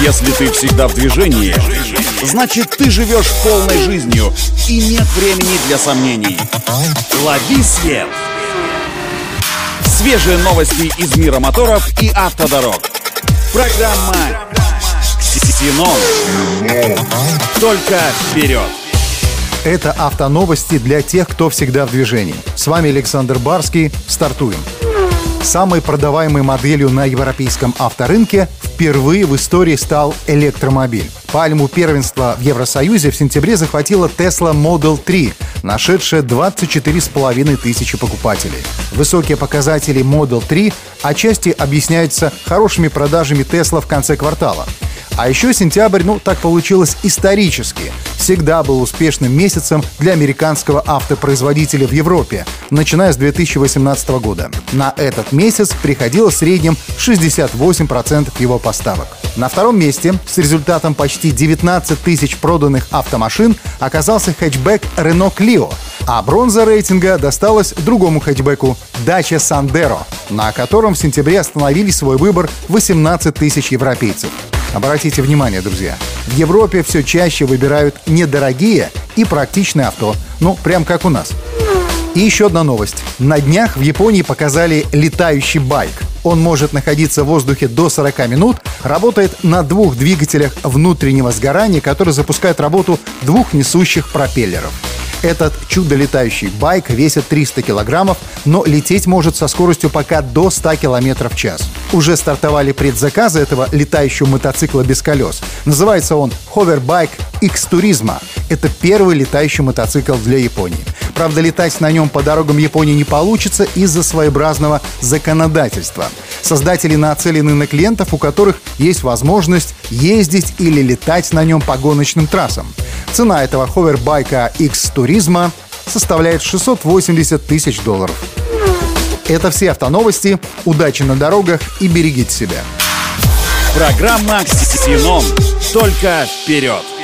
Если ты всегда в движении, значит ты живешь полной жизнью и нет времени для сомнений. Лови свет! Свежие новости из мира моторов и автодорог. Программа «Ксенон». Только вперед! Это автоновости для тех, кто всегда в движении. С вами Александр Барский. Стартуем. Самой продаваемой моделью на европейском авторынке впервые в истории стал электромобиль. Пальму первенства в Евросоюзе в сентябре захватила Tesla Model 3, нашедшая 24,5 тысячи покупателей. Высокие показатели Model 3 отчасти объясняются хорошими продажами Tesla в конце квартала. А еще сентябрь, ну, так получилось исторически. Всегда был успешным месяцем для американского автопроизводителя в Европе, начиная с 2018 года. На этот месяц приходило в среднем 68% его поставок. На втором месте с результатом почти 19 тысяч проданных автомашин оказался хэтчбэк Renault Clio, а бронза рейтинга досталась другому хэтчбеку Dacia Sandero, на котором в сентябре остановили свой выбор 18 тысяч европейцев. Обратите внимание, друзья, в Европе все чаще выбирают недорогие и практичные авто, ну, прям как у нас. И еще одна новость. На днях в Японии показали летающий байк. Он может находиться в воздухе до 40 минут, работает на двух двигателях внутреннего сгорания, которые запускают работу двух несущих пропеллеров. Этот чудо-летающий байк весит 300 килограммов, но лететь может со скоростью пока до 100 километров в час. Уже стартовали предзаказы этого летающего мотоцикла без колес. Называется он Hoverbike X Turismo. Это первый летающий мотоцикл для Японии. Правда, летать на нем по дорогам Японии не получится из-за своеобразного законодательства. Создатели нацелены на клиентов, у которых есть возможность ездить или летать на нем по гоночным трассам. Цена этого ховербайка X Turismo составляет 680 тысяч долларов. Это все автоновости. Удачи на дорогах и берегите себя. Программа «Ксеном». Только вперед!